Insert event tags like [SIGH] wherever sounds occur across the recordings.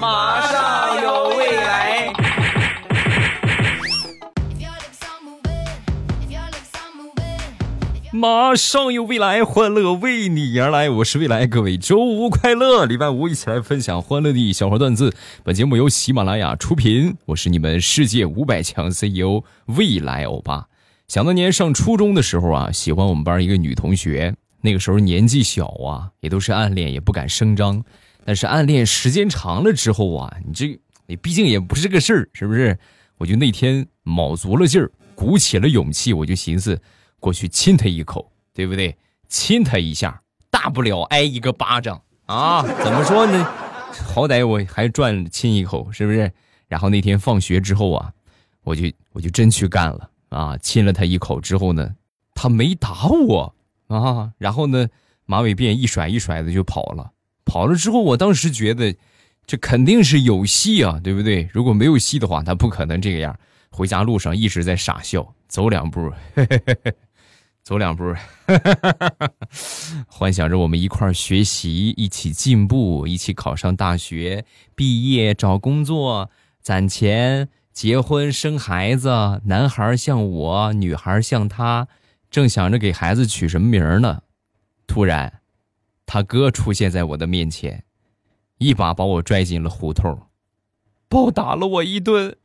马上有未来。马上有未来，欢乐为你而来。我是未来，各位周五快乐！礼拜五一起来分享欢乐的小花段子。本节目由喜马拉雅出品，我是你们世界五百强 CEO 未来欧巴。想当年上初中的时候啊，喜欢我们班一个女同学，那个时候年纪小啊，也都是暗恋，也不敢声张。但是暗恋时间长了之后啊，你这你毕竟也不是个事儿，是不是？我就那天卯足了劲儿，鼓起了勇气，我就寻思。过去亲他一口，对不对？亲他一下，大不了挨一个巴掌啊！怎么说呢？好歹我还赚亲一口，是不是？然后那天放学之后啊，我就我就真去干了啊！亲了他一口之后呢，他没打我啊，然后呢，马尾辫一甩一甩的就跑了。跑了之后，我当时觉得这肯定是有戏啊，对不对？如果没有戏的话，他不可能这个样。回家路上一直在傻笑，走两步。嘿嘿嘿嘿走两步，[LAUGHS] 幻想着我们一块儿学习，一起进步，一起考上大学，毕业找工作，攒钱，结婚生孩子。男孩像我，女孩像他。正想着给孩子取什么名呢，突然，他哥出现在我的面前，一把把我拽进了胡同，暴打了我一顿。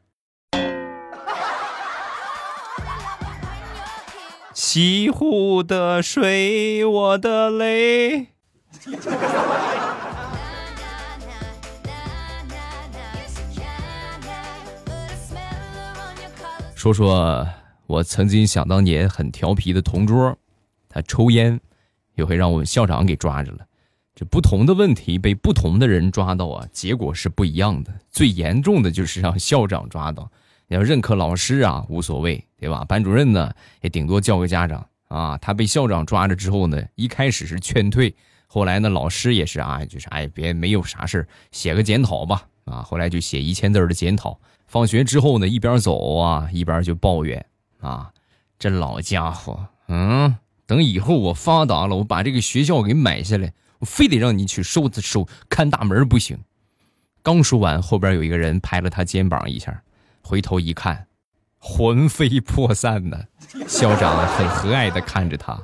西湖的水，我的泪。说说我曾经想当年很调皮的同桌，他抽烟，也会让我们校长给抓着了。这不同的问题被不同的人抓到啊，结果是不一样的。最严重的就是让校长抓到。要认可老师啊，无所谓，对吧？班主任呢，也顶多叫个家长啊。他被校长抓着之后呢，一开始是劝退，后来呢，老师也是啊，就是哎，别没有啥事写个检讨吧啊。后来就写一千字的检讨。放学之后呢，一边走啊，一边就抱怨啊，这老家伙，嗯，等以后我发达了，我把这个学校给买下来，我非得让你去收收看大门不行。刚说完，后边有一个人拍了他肩膀一下。回头一看，魂飞魄散呢。校长很和蔼的看着他，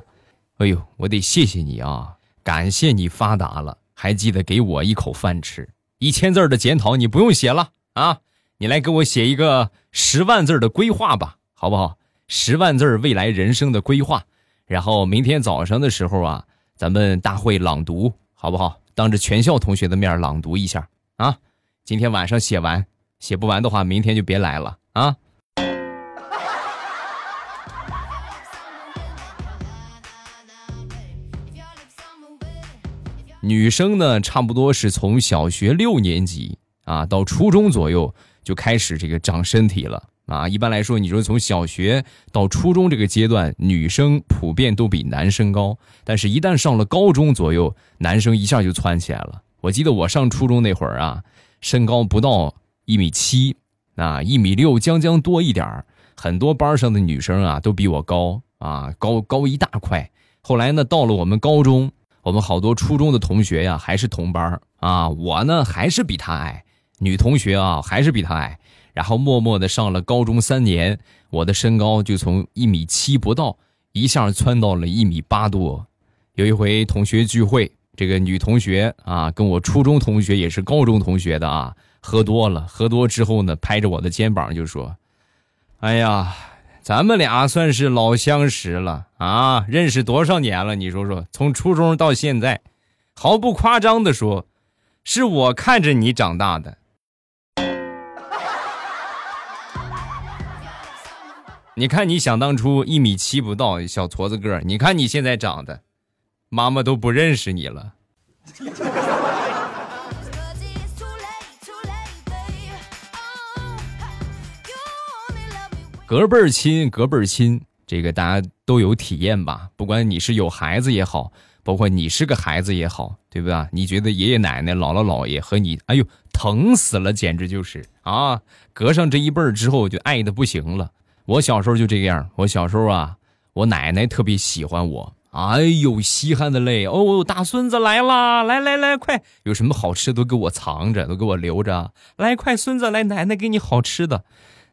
哎呦，我得谢谢你啊，感谢你发达了，还记得给我一口饭吃。一千字的检讨你不用写了啊，你来给我写一个十万字的规划吧，好不好？十万字未来人生的规划，然后明天早上的时候啊，咱们大会朗读，好不好？当着全校同学的面朗读一下啊。今天晚上写完。写不完的话，明天就别来了啊！女生呢，差不多是从小学六年级啊到初中左右就开始这个长身体了啊。一般来说，你说从小学到初中这个阶段，女生普遍都比男生高，但是一旦上了高中左右，男生一下就窜起来了。我记得我上初中那会儿啊，身高不到。一米七，啊，一米六将将多一点儿。很多班上的女生啊，都比我高啊，高高一大块。后来呢，到了我们高中，我们好多初中的同学呀，还是同班啊。我呢，还是比她矮，女同学啊，还是比她矮。然后默默的上了高中三年，我的身高就从一米七不到，一下窜到了一米八多。有一回同学聚会，这个女同学啊，跟我初中同学也是高中同学的啊。喝多了，喝多之后呢，拍着我的肩膀就说：“哎呀，咱们俩算是老相识了啊，认识多少年了？你说说，从初中到现在，毫不夸张的说，是我看着你长大的。你看，你想当初一米七不到，小矬子个你看你现在长得，妈妈都不认识你了。”隔辈儿亲，隔辈儿亲，这个大家都有体验吧？不管你是有孩子也好，包括你是个孩子也好，对不对？你觉得爷爷奶奶、姥姥姥爷和你，哎呦，疼死了，简直就是啊！隔上这一辈儿之后，就爱的不行了。我小时候就这个样。我小时候啊，我奶奶特别喜欢我哎呦，稀罕的嘞！哦，大孙子来啦！来来来，快，有什么好吃都给我藏着，都给我留着。来，快，孙子来，奶奶给你好吃的。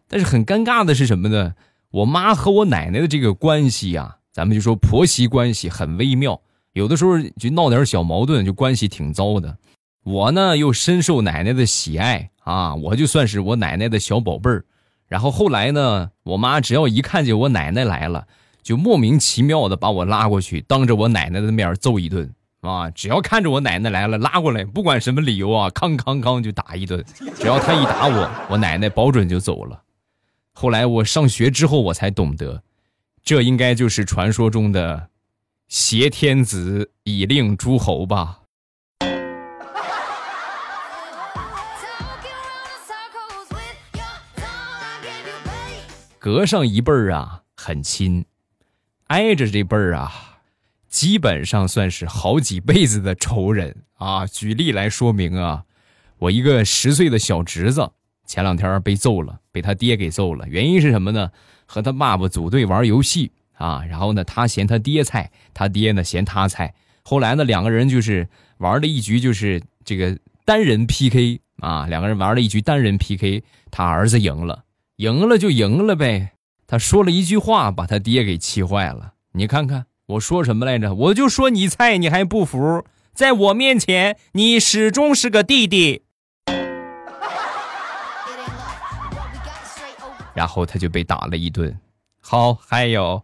但是很尴尬的是什么呢？我妈和我奶奶的这个关系呀，咱们就说婆媳关系很微妙，有的时候就闹点小矛盾，就关系挺糟的。我呢又深受奶奶的喜爱啊，我就算是我奶奶的小宝贝儿。然后后来呢，我妈只要一看见我奶奶来了，就莫名其妙的把我拉过去，当着我奶奶的面揍一顿啊！只要看着我奶奶来了，拉过来，不管什么理由啊，康康康就打一顿。只要她一打我，我奶奶保准就走了。后来我上学之后，我才懂得，这应该就是传说中的挟天子以令诸侯吧。隔上一辈儿啊，很亲；挨着这辈儿啊，基本上算是好几辈子的仇人啊。举例来说明啊，我一个十岁的小侄子，前两天被揍了，被他爹给揍了。原因是什么呢？和他爸爸组队玩游戏啊，然后呢，他嫌他爹菜，他爹呢嫌他菜。后来呢，两个人就是玩了一局，就是这个单人 PK 啊，两个人玩了一局单人 PK，他儿子赢了。赢了就赢了呗，他说了一句话，把他爹给气坏了。你看看我说什么来着？我就说你菜，你还不服？在我面前，你始终是个弟弟。然后他就被打了一顿。好，还有，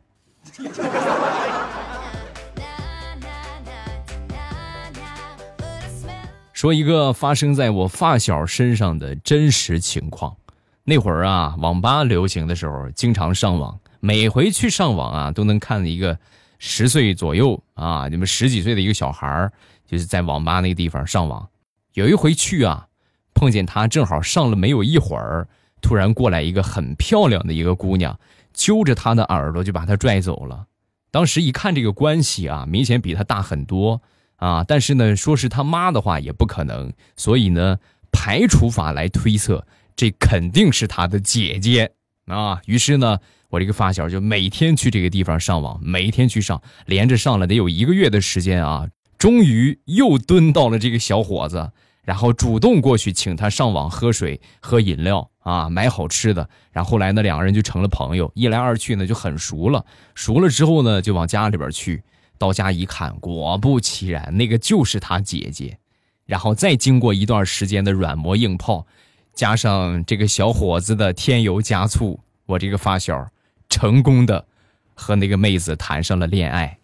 说一个发生在我发小身上的真实情况。那会儿啊，网吧流行的时候，经常上网。每回去上网啊，都能看一个十岁左右啊，你们十几岁的一个小孩儿，就是在网吧那个地方上网。有一回去啊，碰见他正好上了没有一会儿，突然过来一个很漂亮的一个姑娘，揪着他的耳朵就把他拽走了。当时一看这个关系啊，明显比他大很多啊，但是呢，说是他妈的话也不可能，所以呢，排除法来推测。这肯定是他的姐姐啊！于是呢，我这个发小就每天去这个地方上网，每天去上，连着上了得有一个月的时间啊。终于又蹲到了这个小伙子，然后主动过去请他上网喝水、喝饮料啊，买好吃的。然后来呢，两个人就成了朋友，一来二去呢就很熟了。熟了之后呢，就往家里边去。到家一看，果不其然，那个就是他姐姐。然后再经过一段时间的软磨硬泡。加上这个小伙子的添油加醋，我这个发小成功的和那个妹子谈上了恋爱。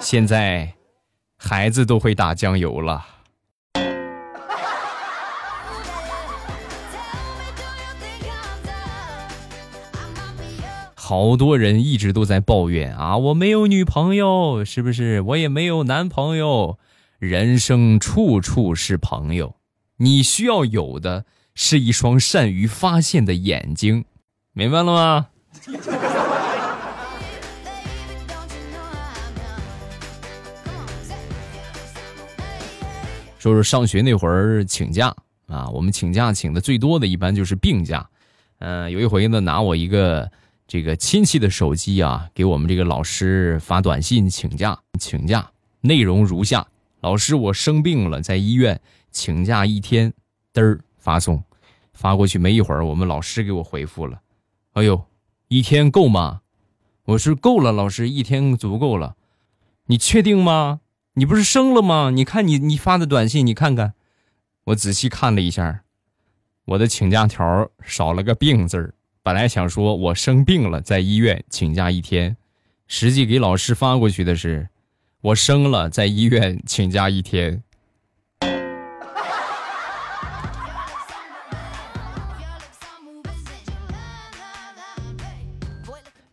现在孩子都会打酱油了。好多人一直都在抱怨啊，我没有女朋友，是不是？我也没有男朋友，人生处处是朋友。你需要有的是一双善于发现的眼睛，明白了吗？说说上学那会儿请假啊，我们请假请的最多的一般就是病假。嗯，有一回呢，拿我一个这个亲戚的手机啊，给我们这个老师发短信请假，请假内容如下：老师，我生病了，在医院。请假一天，嘚儿发送，发过去没一会儿，我们老师给我回复了。哎呦，一天够吗？我说够了，老师一天足够了。你确定吗？你不是生了吗？你看你你发的短信，你看看。我仔细看了一下，我的请假条少了个病字儿。本来想说我生病了，在医院请假一天，实际给老师发过去的是我生了，在医院请假一天。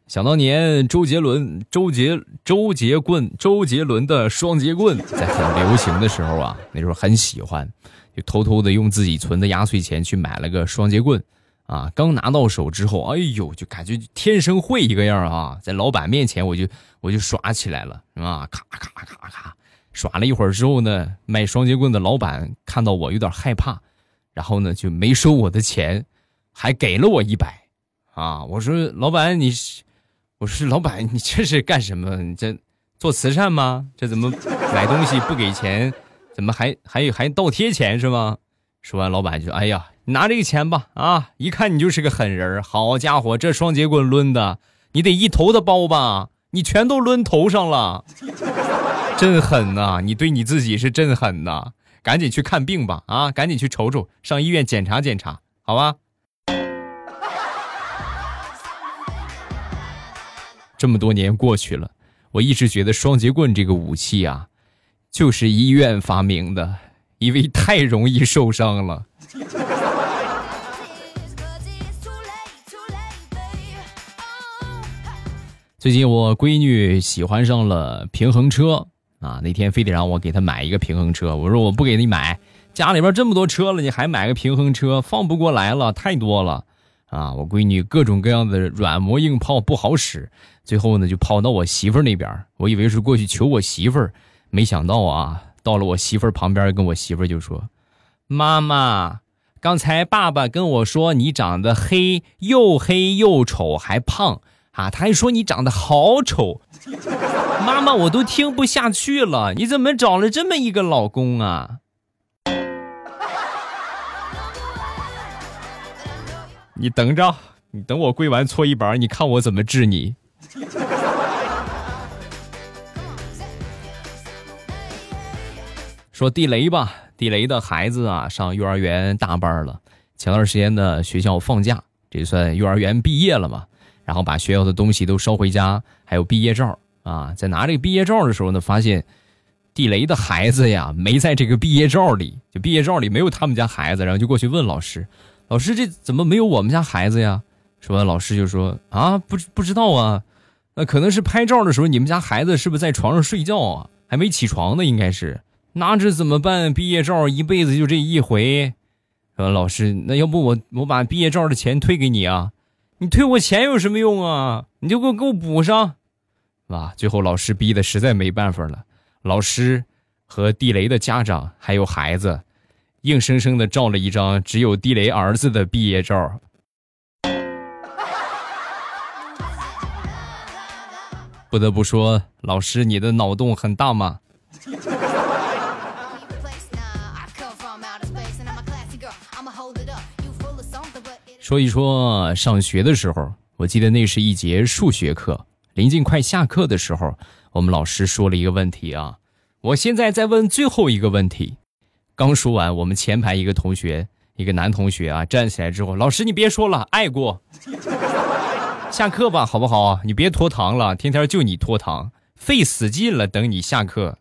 想当年，周杰伦、周杰、周杰棍、周杰伦的双节棍在很流行的时候啊，[LAUGHS] 那时候很喜欢，就偷偷的用自己存的压岁钱去买了个双节棍，啊，刚拿到手之后，哎呦，就感觉天生会一个样啊，在老板面前我就我就耍起来了，啊，咔咔咔咔，耍了一会儿之后呢，卖双节棍的老板看到我有点害怕，然后呢就没收我的钱，还给了我一百，啊，我说老板你。我说老板，你这是干什么？你这做慈善吗？这怎么买东西不给钱？怎么还还还倒贴钱是吗？说完，老板就哎呀，拿这个钱吧啊！一看你就是个狠人好家伙，这双节棍抡的，你得一头的包吧？你全都抡头上了，真狠呐！你对你自己是真狠呐！赶紧去看病吧啊！赶紧去瞅瞅，上医院检查检查，好吧？这么多年过去了，我一直觉得双节棍这个武器啊，就是医院发明的，因为太容易受伤了。[LAUGHS] 最近我闺女喜欢上了平衡车啊，那天非得让我给她买一个平衡车，我说我不给你买，家里边这么多车了，你还买个平衡车，放不过来了，太多了。啊，我闺女各种各样的软磨硬泡不好使，最后呢就跑到我媳妇儿那边。我以为是过去求我媳妇儿，没想到啊，到了我媳妇儿旁边，跟我媳妇儿就说：“妈妈，刚才爸爸跟我说你长得黑，又黑又丑，还胖啊！他还说你长得好丑。[LAUGHS] 妈妈，我都听不下去了，你怎么找了这么一个老公啊？”你等着，你等我跪完搓衣板，你看我怎么治你。[LAUGHS] 说地雷吧，地雷的孩子啊，上幼儿园大班了。前段时间呢，学校放假，这算幼儿园毕业了嘛？然后把学校的东西都捎回家，还有毕业照啊。在拿这个毕业照的时候呢，发现地雷的孩子呀，没在这个毕业照里，就毕业照里没有他们家孩子，然后就过去问老师。老师，这怎么没有我们家孩子呀？说完，老师就说：“啊，不不知道啊，那可能是拍照的时候，你们家孩子是不是在床上睡觉啊？还没起床呢，应该是。那这怎么办？毕业照一辈子就这一回。”说老师，那要不我我把毕业照的钱退给你啊？你退我钱有什么用啊？你就给我给我补上，吧？最后老师逼的实在没办法了，老师和地雷的家长还有孩子。硬生生的照了一张只有地雷儿子的毕业照。不得不说，老师你的脑洞很大嘛。说一说上学的时候，我记得那是一节数学课，临近快下课的时候，我们老师说了一个问题啊，我现在再问最后一个问题。刚说完，我们前排一个同学，一个男同学啊，站起来之后，老师你别说了，爱过，下课吧，好不好？你别拖堂了，天天就你拖堂，费死劲了，等你下课。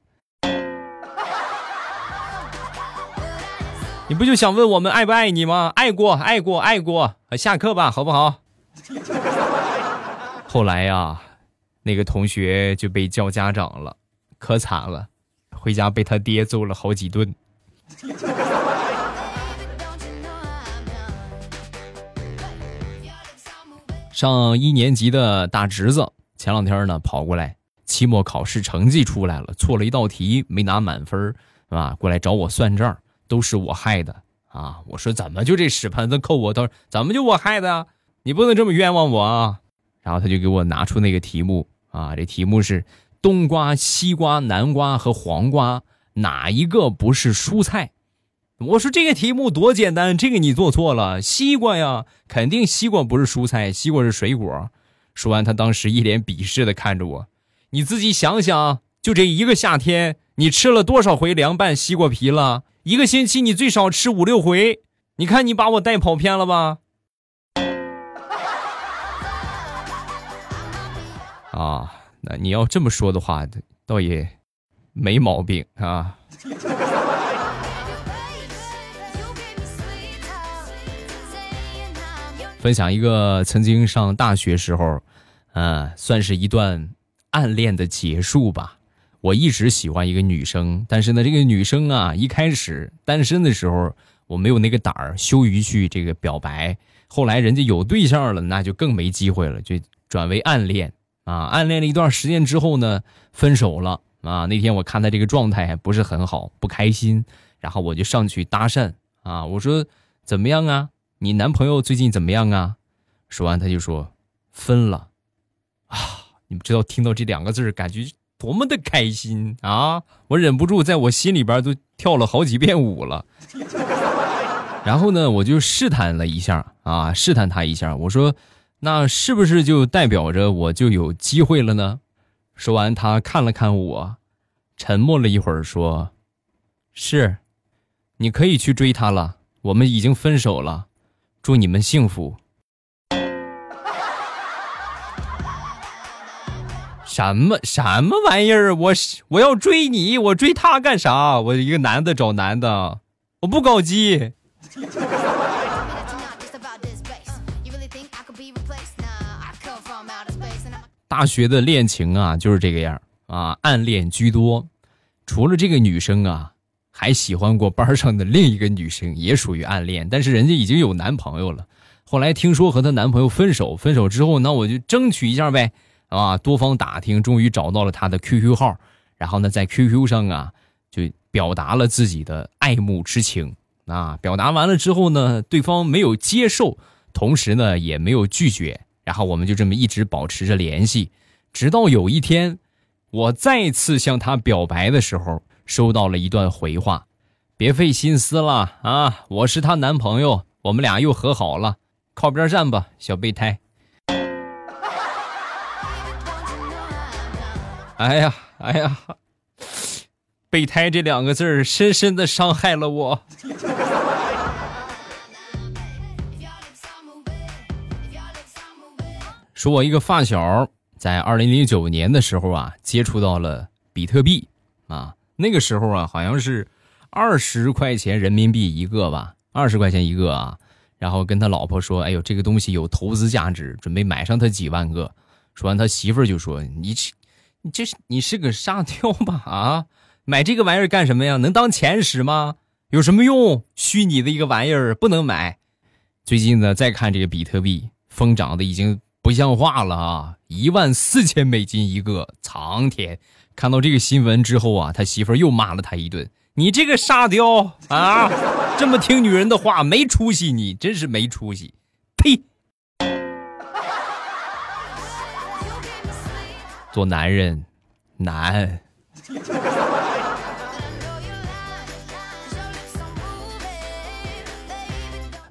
你不就想问我们爱不爱你吗？爱过，爱过，爱过，下课吧，好不好？[LAUGHS] 后来呀，那个同学就被叫家长了，可惨了，回家被他爹揍了好几顿。上一年级的大侄子前两天呢跑过来，期末考试成绩出来了，错了一道题没拿满分，是吧？过来找我算账，都是我害的啊！我说怎么就这屎盆子扣我头？怎么就我害的？你不能这么冤枉我啊！然后他就给我拿出那个题目啊，这题目是冬瓜、西瓜、南瓜和黄瓜。哪一个不是蔬菜？我说这个题目多简单，这个你做错了。西瓜呀，肯定西瓜不是蔬菜，西瓜是水果。说完，他当时一脸鄙视的看着我。你自己想想，就这一个夏天，你吃了多少回凉拌西瓜皮了？一个星期你最少吃五六回。你看你把我带跑偏了吧？[LAUGHS] 啊，那你要这么说的话，倒也。没毛病啊！[LAUGHS] 分享一个曾经上大学时候，嗯，算是一段暗恋的结束吧。我一直喜欢一个女生，但是呢，这个女生啊，一开始单身的时候，我没有那个胆儿，羞于去这个表白。后来人家有对象了，那就更没机会了，就转为暗恋啊。暗恋了一段时间之后呢，分手了。啊，那天我看他这个状态还不是很好，不开心，然后我就上去搭讪啊，我说怎么样啊？你男朋友最近怎么样啊？说完他就说分了，啊，你们知道听到这两个字感觉多么的开心啊！我忍不住在我心里边都跳了好几遍舞了。然后呢，我就试探了一下啊，试探他一下，我说：“那是不是就代表着我就有机会了呢？”说完，他看了看我，沉默了一会儿，说：“是，你可以去追她了。我们已经分手了，祝你们幸福。[LAUGHS] ”什么什么玩意儿？我我要追你，我追他干啥？我一个男的找男的，我不搞基。大学的恋情啊，就是这个样啊，暗恋居多。除了这个女生啊，还喜欢过班上的另一个女生，也属于暗恋。但是人家已经有男朋友了。后来听说和她男朋友分手，分手之后，那我就争取一下呗，啊，多方打听，终于找到了她的 QQ 号，然后呢，在 QQ 上啊，就表达了自己的爱慕之情。啊，表达完了之后呢，对方没有接受，同时呢也没有拒绝，然后我们就这么一直保持着联系，直到有一天，我再次向他表白的时候，收到了一段回话：“别费心思了啊，我是她男朋友，我们俩又和好了，靠边站吧，小备胎。[LAUGHS] ”哎呀，哎呀。备胎这两个字儿深深的伤害了我。说，我一个发小在二零零九年的时候啊，接触到了比特币啊，那个时候啊，好像是二十块钱人民币一个吧，二十块钱一个啊。然后跟他老婆说：“哎呦，这个东西有投资价值，准备买上它几万个。”说完，他媳妇儿就说：“你这，你这是你是个沙雕吧？啊？” [LAUGHS] 买这个玩意儿干什么呀？能当钱使吗？有什么用？虚拟的一个玩意儿不能买。最近呢，再看这个比特币疯涨的已经不像话了啊！一万四千美金一个，苍天！看到这个新闻之后啊，他媳妇儿又骂了他一顿：“你这个沙雕啊，[LAUGHS] 这么听女人的话，没出息！你真是没出息！”呸！做男人难。[LAUGHS]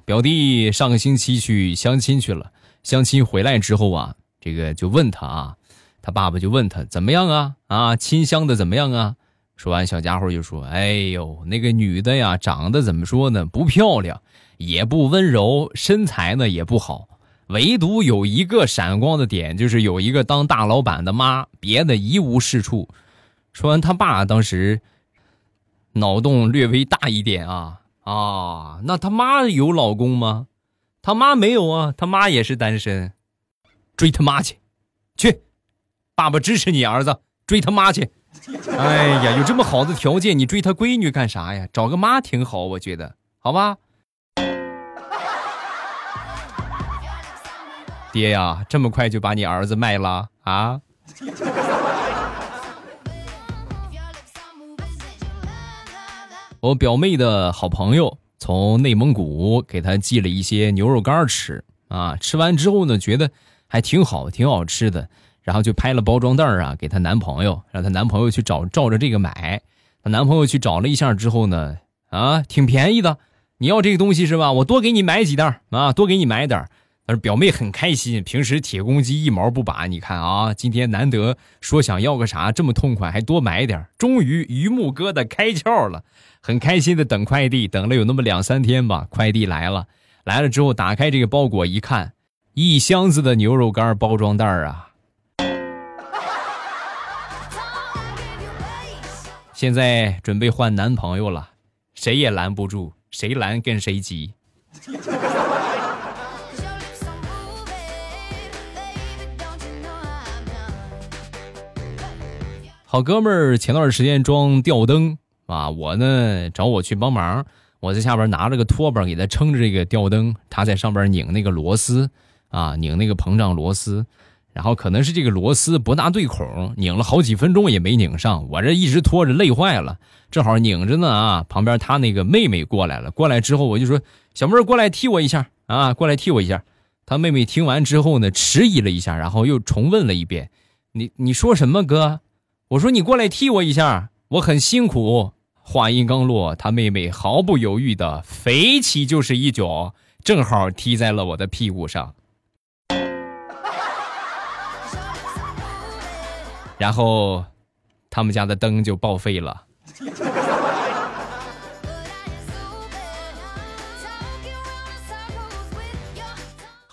表弟上个星期去相亲去了，相亲回来之后啊，这个就问他啊，他爸爸就问他怎么样啊啊，亲相的怎么样啊？说完，小家伙就说：“哎呦，那个女的呀，长得怎么说呢？不漂亮，也不温柔，身材呢也不好，唯独有一个闪光的点，就是有一个当大老板的妈，别的一无是处。”说完，他爸当时脑洞略微大一点啊。啊，那他妈有老公吗？他妈没有啊，他妈也是单身。追他妈去，去，爸爸支持你儿子追他妈去。哎呀，有这么好的条件，你追他闺女干啥呀？找个妈挺好，我觉得，好吧。爹呀，这么快就把你儿子卖了啊？我表妹的好朋友从内蒙古给她寄了一些牛肉干吃啊，吃完之后呢，觉得还挺好，挺好吃的，然后就拍了包装袋啊，给她男朋友，让她男朋友去找照着这个买。她男朋友去找了一下之后呢，啊，挺便宜的，你要这个东西是吧？我多给你买几袋啊，多给你买点但是表妹很开心，平时铁公鸡一毛不拔，你看啊，今天难得说想要个啥这么痛快，还多买点终于榆木疙瘩开窍了，很开心的等快递，等了有那么两三天吧，快递来了，来了之后打开这个包裹一看，一箱子的牛肉干包装袋啊，现在准备换男朋友了，谁也拦不住，谁拦跟谁急。好哥们儿前段时间装吊灯啊，我呢找我去帮忙，我在下边拿着个拖把给他撑着这个吊灯，他在上边拧那个螺丝啊，拧那个膨胀螺丝，然后可能是这个螺丝不大对孔，拧了好几分钟也没拧上，我这一直拖着累坏了，正好拧着呢啊，旁边他那个妹妹过来了，过来之后我就说小妹儿过来踢我一下啊，过来踢我一下，他妹妹听完之后呢，迟疑了一下，然后又重问了一遍：“你你说什么，哥？”我说：“你过来踢我一下，我很辛苦。”话音刚落，他妹妹毫不犹豫的飞起就是一脚，正好踢在了我的屁股上。然后，他们家的灯就报废了。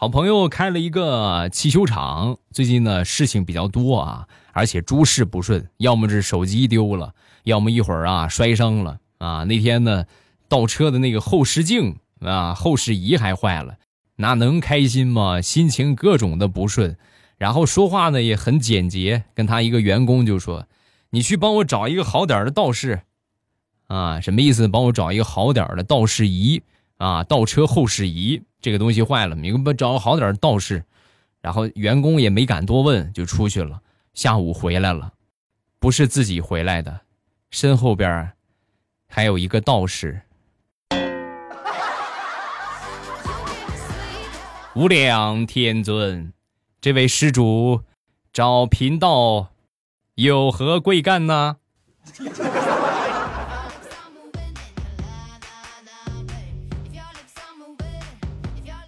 好朋友开了一个汽修厂，最近呢事情比较多啊，而且诸事不顺，要么是手机丢了，要么一会儿啊摔伤了啊。那天呢，倒车的那个后视镜啊、后视仪还坏了，[LAUGHS] 那能开心吗？心情各种的不顺，然后说话呢也很简洁，跟他一个员工就说：“你去帮我找一个好点的倒视，啊，什么意思？帮我找一个好点的倒视仪啊，倒车后视仪。”这个东西坏了，你给我找好点道士，然后员工也没敢多问，就出去了。下午回来了，不是自己回来的，身后边还有一个道士。无量天尊，这位施主找贫道有何贵干呢？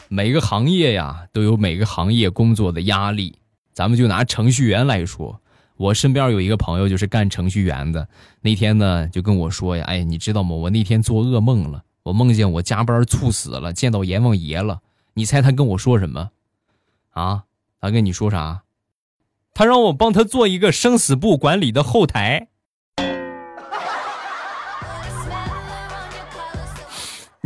每个行业呀，都有每个行业工作的压力。咱们就拿程序员来说，我身边有一个朋友就是干程序员的。那天呢，就跟我说呀：“哎，你知道吗？我那天做噩梦了，我梦见我加班猝死了，见到阎王爷了。你猜他跟我说什么？啊？他跟你说啥？他让我帮他做一个生死簿管理的后台。”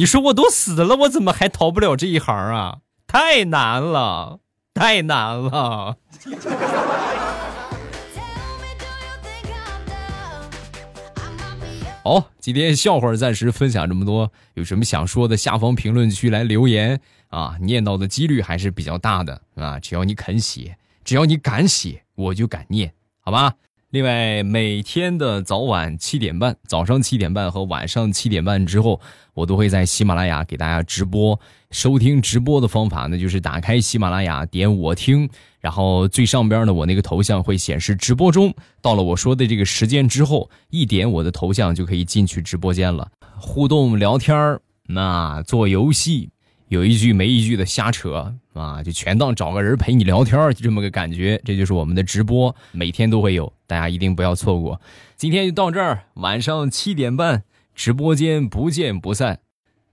你说我都死了，我怎么还逃不了这一行啊？太难了，太难了。好，今天笑话暂时分享这么多，有什么想说的，下方评论区来留言啊，念到的几率还是比较大的啊。只要你肯写，只要你敢写，我就敢念，好吧？另外，每天的早晚七点半，早上七点半和晚上七点半之后，我都会在喜马拉雅给大家直播。收听直播的方法呢，就是打开喜马拉雅，点我听，然后最上边的我那个头像会显示直播中。到了我说的这个时间之后，一点我的头像就可以进去直播间了，互动聊天，那做游戏。有一句没一句的瞎扯啊，就全当找个人陪你聊天就这么个感觉。这就是我们的直播，每天都会有，大家一定不要错过。今天就到这儿，晚上七点半直播间不见不散，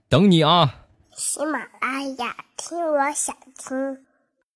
等你啊！喜马拉雅听，我想听。